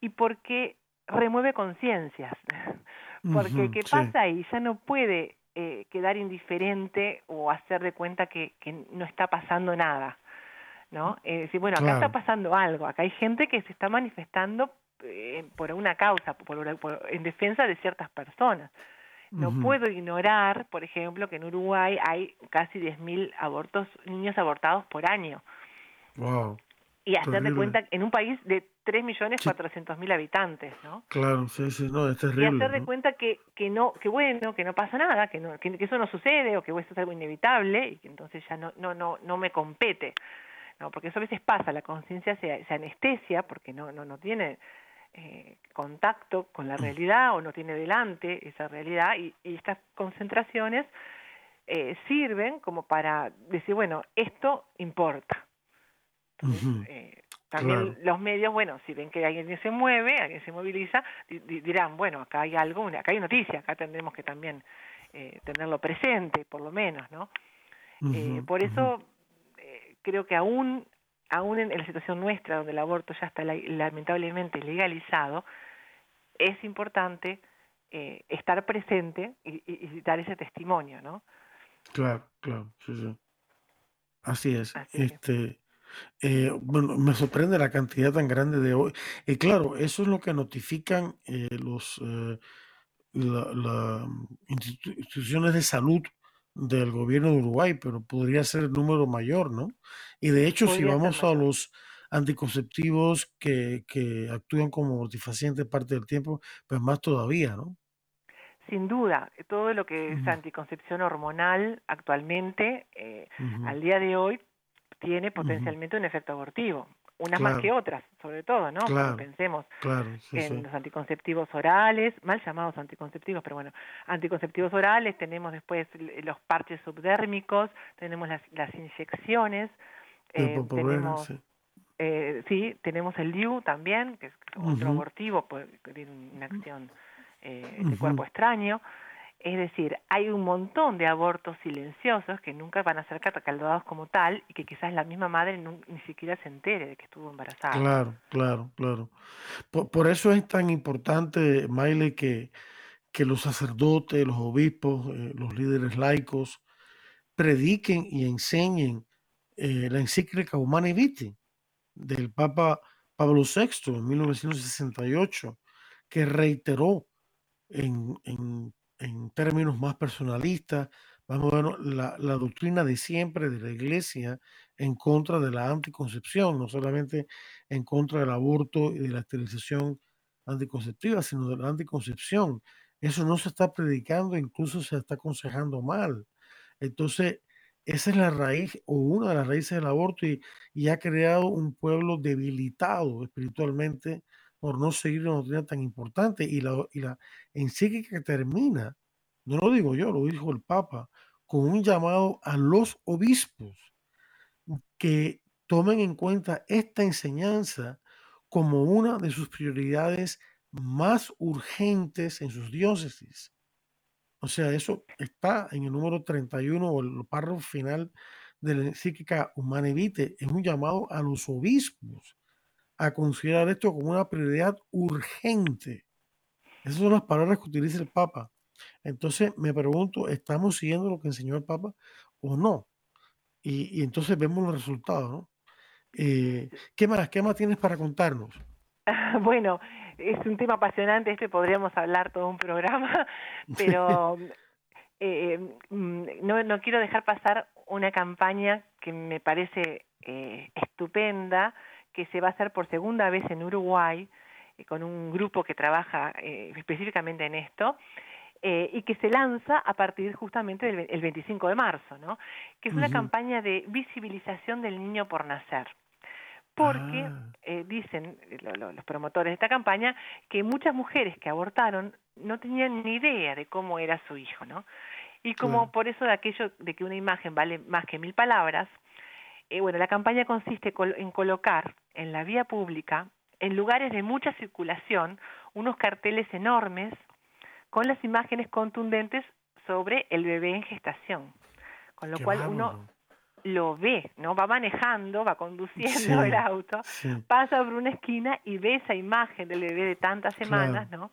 y porque remueve conciencias, *laughs* porque ¿qué pasa ahí? Ya no puede eh, quedar indiferente o hacer de cuenta que, que no está pasando nada, ¿no? Eh, decir, bueno, acá está pasando algo, acá hay gente que se está manifestando eh, por una causa, por, en defensa de ciertas personas. No puedo ignorar, por ejemplo, que en Uruguay hay casi 10.000 abortos, niños abortados por año. Wow. Y hacer de cuenta en un país de 3.400.000 habitantes, ¿no? Claro, sí, sí, no, es terrible. Y hacer de cuenta que, que no, que bueno, que no pasa nada, que, no, que, eso no sucede o que eso es algo inevitable y que entonces ya no, no, no, no me compete, ¿no? Porque eso a veces pasa, la conciencia se, se, anestesia porque no, no, no tiene eh, contacto con la realidad o no tiene delante esa realidad y, estas concentraciones eh, sirven como para decir, bueno, esto importa. Eh, también los medios, bueno, si ven que alguien se mueve, alguien se moviliza, dirán, bueno, acá hay algo, acá hay noticia, acá tendremos que también tenerlo presente, por lo menos, ¿no? por eso creo que aún aún en, la situación nuestra, donde el aborto ya está lamentablemente legalizado, es importante eh, estar presente y, dar ese testimonio, ¿no? Claro, claro, sí, sí. Así es. este, eh, bueno, me sorprende la cantidad tan grande de hoy. Y claro, eso es lo que notifican eh, los las instituciones de salud del gobierno de Uruguay, pero podría ser el número mayor, ¿no? Y de hecho, si vamos a los anticonceptivos que, que actúan como mortifacientes parte del tiempo, pues más todavía, ¿no? Sin duda, todo lo que es anticoncepción hormonal actualmente, eh, al día de hoy, tiene potencialmente un efecto abortivo unas más que otras, sobre todo, ¿no? Pensemos en los anticonceptivos orales, mal llamados anticonceptivos, pero bueno, anticonceptivos orales, tenemos después los parches subdérmicos, tenemos las, las inyecciones, eh, tenemos, eh, sí, tenemos el DIU también, que es otro abortivo, puede tener una acción eh, de cuerpo extraño. Es decir, hay un montón de abortos silenciosos que nunca van a ser catalogados como tal y que quizás la misma madre ni siquiera se entere de que estuvo embarazada. Claro, claro, claro. Por, eso es tan importante, Maile, que, que los sacerdotes, los obispos, eh, los líderes laicos prediquen y enseñen eh, la encíclica Humane Vitae del Papa Pablo VI en 1968, que reiteró en, en en términos más personalistas, a ver la, la, doctrina de siempre de la Iglesia en contra de la anticoncepción, no solamente en contra del aborto y de la esterilización anticonceptiva, sino de la anticoncepción. Eso no se está predicando, incluso se está aconsejando mal. Entonces, esa es la raíz o una de las raíces del aborto y, y ha creado un pueblo debilitado espiritualmente por no seguir una doctrina tan importante. Y la, y la encíclica que termina, no lo digo yo, lo dijo el Papa, con un llamado a los obispos que tomen en cuenta esta enseñanza como una de sus prioridades más urgentes en sus diócesis. O sea, eso está en el número 31 o el párrafo final de la encíclica Humane Vitae. Es un llamado a los obispos a considerar esto como una prioridad urgente. Esas son las palabras que utiliza el Papa. Entonces me pregunto, ¿estamos siguiendo lo que enseñó el Papa o no? Y, entonces vemos los resultados, ¿no? Eh, ¿Qué más? ¿Qué más tienes para contarnos? *laughs* Bueno, es un tema apasionante, este podríamos hablar todo un programa, *laughs* pero eh, mm, no, no quiero dejar pasar una campaña que me parece eh, estupenda, que se va a hacer por segunda vez en Uruguay, eh, con un grupo que trabaja eh, específicamente en esto, eh, y que se lanza a partir justamente del 25 de marzo, ¿no? que es una campaña de visibilización del niño por nacer. Porque ah. dicen los promotores de esta campaña que muchas mujeres que abortaron no tenían ni idea de cómo era su hijo, ¿no? Y como por eso de aquello de que una imagen vale más que mil palabras, eh, bueno, la campaña consiste en colocar en la vía pública, en lugares de mucha circulación, unos carteles enormes con las imágenes contundentes sobre el bebé en gestación. Con lo cual uno lo ve, ¿no? Va manejando, va conduciendo el auto, pasa por una esquina y ve esa imagen del bebé de tantas semanas, ¿no?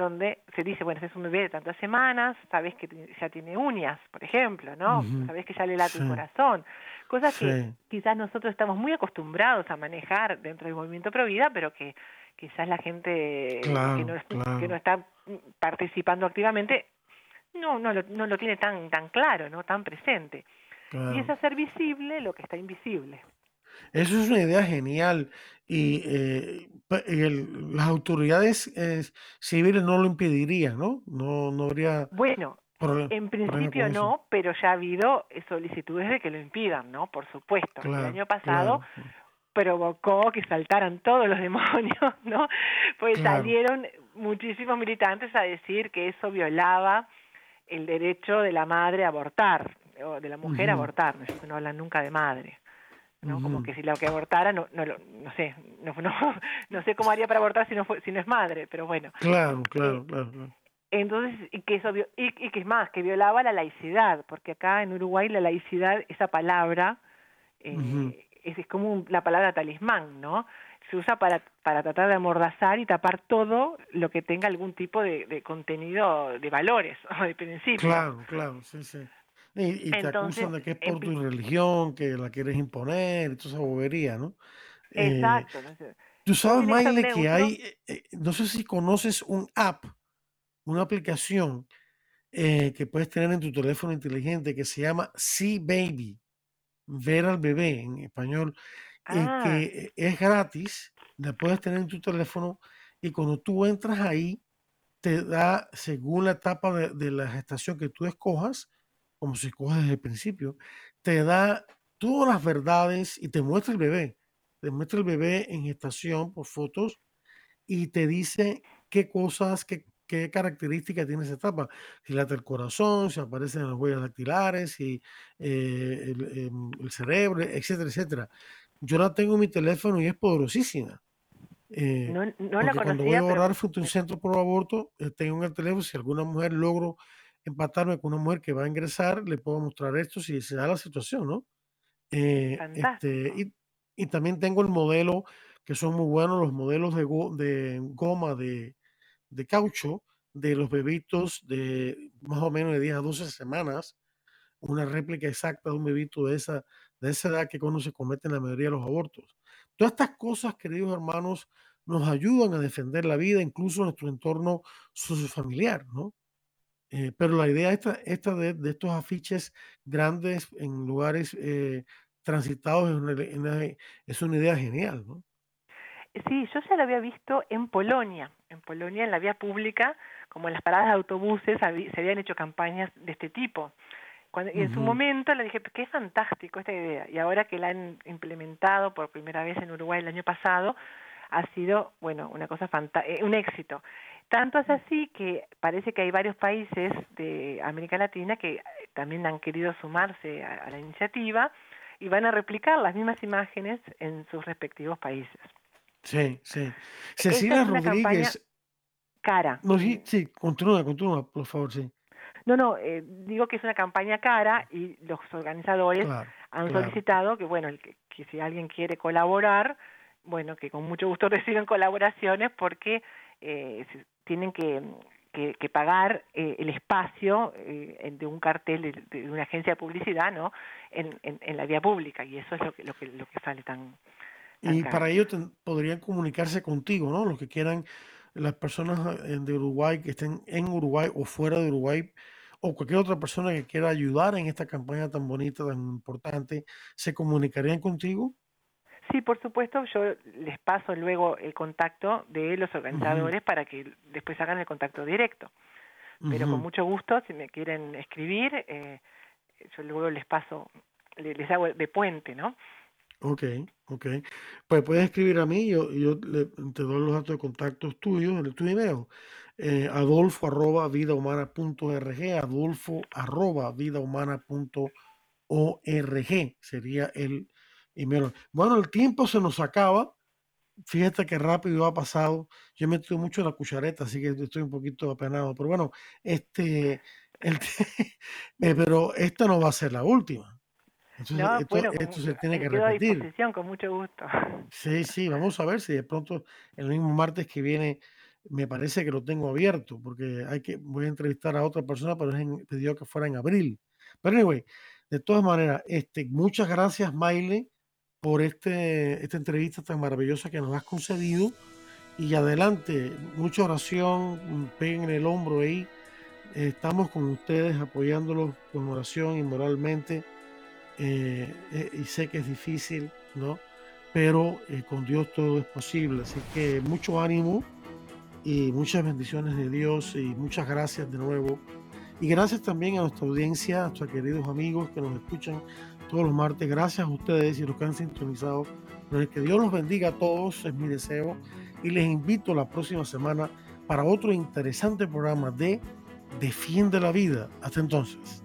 Donde se dice, bueno, este es un bebé de tantas semanas, sabes que ya tiene uñas, por ejemplo, ¿no? Sabes que ya le late el corazón. Cosas que quizás nosotros estamos muy acostumbrados a manejar dentro del movimiento Pro Vida, pero que quizás la gente que, no, que no está participando activamente no, no, lo, no lo tiene tan, tan claro, ¿no? Tan presente. Y es hacer visible lo que está invisible. Eso es una idea genial y eh, las autoridades eh, civiles no lo impedirían, ¿no? No, no habría... Bueno, en principio no, pero ya ha habido solicitudes de que lo impidan, ¿no? Por supuesto. el año pasado provocó que saltaran todos los demonios, *laughs* ¿no? Pues salieron muchísimos militantes a decir que eso violaba el derecho de la madre a abortar, o de la mujer a abortar, no hablan nunca de madre. ¿No? Como que si la que abortara, no, no, no sé, no, no, *laughs* no sé cómo haría para abortar si no, fue, si no es madre, pero bueno. Claro, claro, eh, claro. Entonces, y que eso, y, y que es más, que violaba la laicidad, porque acá en Uruguay la laicidad, esa palabra, eh, es, es, como la palabra talismán, ¿no? Se usa para, para tratar de amordazar y tapar todo lo que tenga algún tipo de, de contenido de valores o *laughs* de principios. Claro, claro, sí, sí. Y, te acusan de que es por tu religión, que la quieres imponer, toda esa bobería, ¿no? Eh, Exacto. Tú sabes, Maile, que hay, eh, eh, no sé si conoces un app, una aplicación que puedes tener en tu teléfono inteligente que se llama See Baby, ver al bebé en español, ah. que es gratis, la puedes tener en tu teléfono y cuando tú entras ahí, te da, según la etapa de, de la gestación que tú escojas, como si coges desde el principio, te da todas las verdades y te muestra el bebé. Te muestra el bebé en gestación por fotos y te dice qué cosas, qué, qué características tiene esa etapa. Si late el corazón, si aparecen las huellas dactilares, si eh, em, el, cerebro, etcétera, etcétera. Yo la tengo en mi teléfono y es poderosísima. Eh, no, no la cuando voy a orar frente a un centro por aborto, eh, tengo en el teléfono, si alguna mujer logro empatarme con una mujer que va a ingresar, le puedo mostrar esto si se da la situación, ¿no? Eh, este, y, y, también tengo el modelo, que son muy buenos, los modelos de, de goma de, de, caucho de los bebitos de más o menos de 10 a 12 semanas, una réplica exacta de un bebito de esa, de esa edad que cuando se cometen la mayoría de los abortos. Todas estas cosas, queridos hermanos, nos ayudan a defender la vida, incluso en nuestro entorno sociofamiliar, ¿no? Eh, pero la idea esta, esta de, de, estos afiches grandes en lugares eh, transitados es una, es una, idea genial, ¿no? Sí, yo ya lo había visto en Polonia. En Polonia, en la vía pública, como en las paradas de autobuses, se habían hecho campañas de este tipo. Cuando, y en su momento le dije, qué fantástico esta idea. Y ahora que la han implementado por primera vez en Uruguay el año pasado, ha sido, bueno, una cosa fantástica, eh, un éxito. Tanto es así que parece que hay varios países de América Latina que también han querido sumarse a, la iniciativa y van a replicar las mismas imágenes en sus respectivos países. Sí, sí. Cecilia Rodríguez. Cara. No, sí, sí, continúa, continúa, por favor, sí. No, no, eh, digo que es una campaña cara y los organizadores han solicitado que, bueno, que, que si alguien quiere colaborar, bueno, que con mucho gusto *laughs* reciben colaboraciones porque eh, tienen que, que, pagar eh, el espacio eh, de un cartel de, una agencia de publicidad no en, en, la vía pública y eso es lo que lo que, lo que sale tan, y para ello podrían comunicarse contigo no los que quieran las personas eh, de Uruguay que estén en Uruguay o fuera de Uruguay o cualquier otra persona que quiera ayudar en esta campaña tan bonita tan importante se comunicarían contigo Sí, por supuesto, yo les paso luego el contacto de los organizadores para que después hagan el contacto directo. Pero con mucho gusto, si me quieren escribir, eh, yo luego les paso, les, hago de puente, ¿no? Ok, ok. Pues puedes escribir a mí, yo, yo te doy los datos de contactos tuyos en tu email. Eh, adolfo arroba vidahumana.org, adolfo arroba vidahumana.org sería el bueno, el tiempo se nos acaba. Fíjate que rápido ha pasado. Yo he metido mucho la cuchareta, así que estoy un poquito apenado. Pero bueno, este, el, *laughs* eh, pero esta no va a ser la última. esto, se tiene que repetir. con mucho gusto. *laughs* Sí, sí, vamos a ver si de pronto el mismo martes que viene me parece que lo tengo abierto, porque hay que, voy a entrevistar a otra persona, pero es pidió que fuera en abril. Pero anyway, de todas maneras, este, muchas gracias, Maile por este, esta entrevista tan maravillosa que nos has concedido. Y adelante, mucha oración, peguen el hombro ahí. estamos con ustedes apoyándolos con oración y moralmente. Eh, eh, y sé que es difícil, ¿no? Pero eh, con Dios todo es posible. Así que mucho ánimo y muchas bendiciones de Dios y muchas gracias de nuevo. Y gracias también a nuestra audiencia, a nuestros queridos amigos que nos escuchan todos los martes. Gracias a ustedes y los que han sintonizado que Dios los bendiga a todos, es mi deseo, y les invito la próxima semana para otro interesante programa de Defiende la Vida. Hasta entonces.